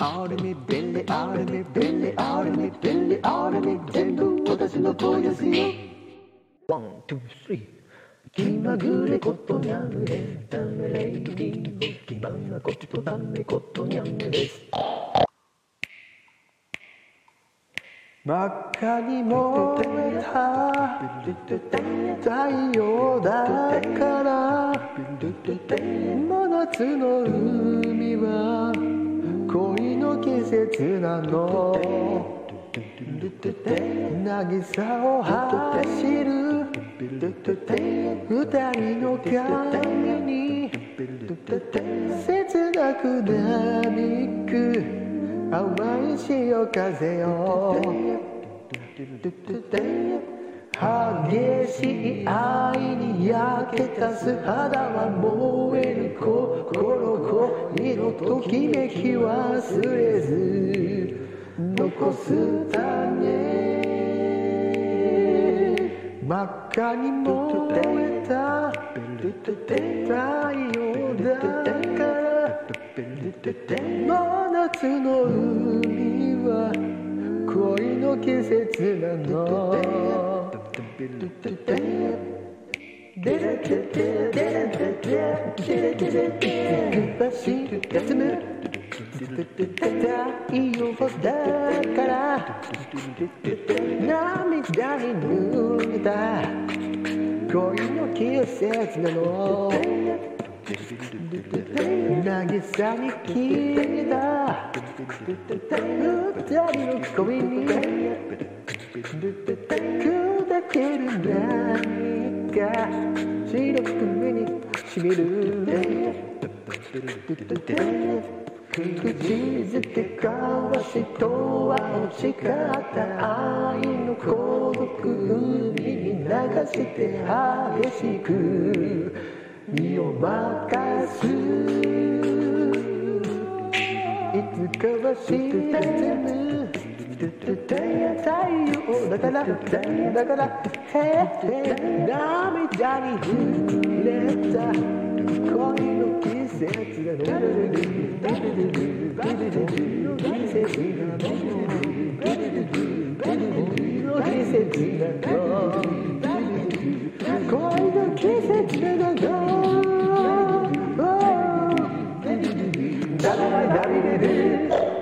アルミベレアルミベレアルミベレアルミ全部私の声ですよワン、ツー、スリー気まぐれことにゃんエンタメレイディオ気まなことダメことにゃんです真っ赤に燃えた太陽だから真夏の海は恋の季節なの。渚を走る。二人の髪に。切なくなびく。淡い潮風よ激しい愛に焼けた素肌は燃える。心。ときめき忘れず残す種真っ赤に燃えた太陽だから真夏の海は恋の季節なの。休む太陽だから涙に濡れた恋の季節なの渚に消えた二人の恋に砕ける何か白く目にしみる口づけ交わしとは誓った愛の孤独海に流して激しく身を任すいつかは沈む太陽だからだからへえ涙に触れた恋の季節だの。季節だ恋の季節だよ恋の季節だよだダダダダだダ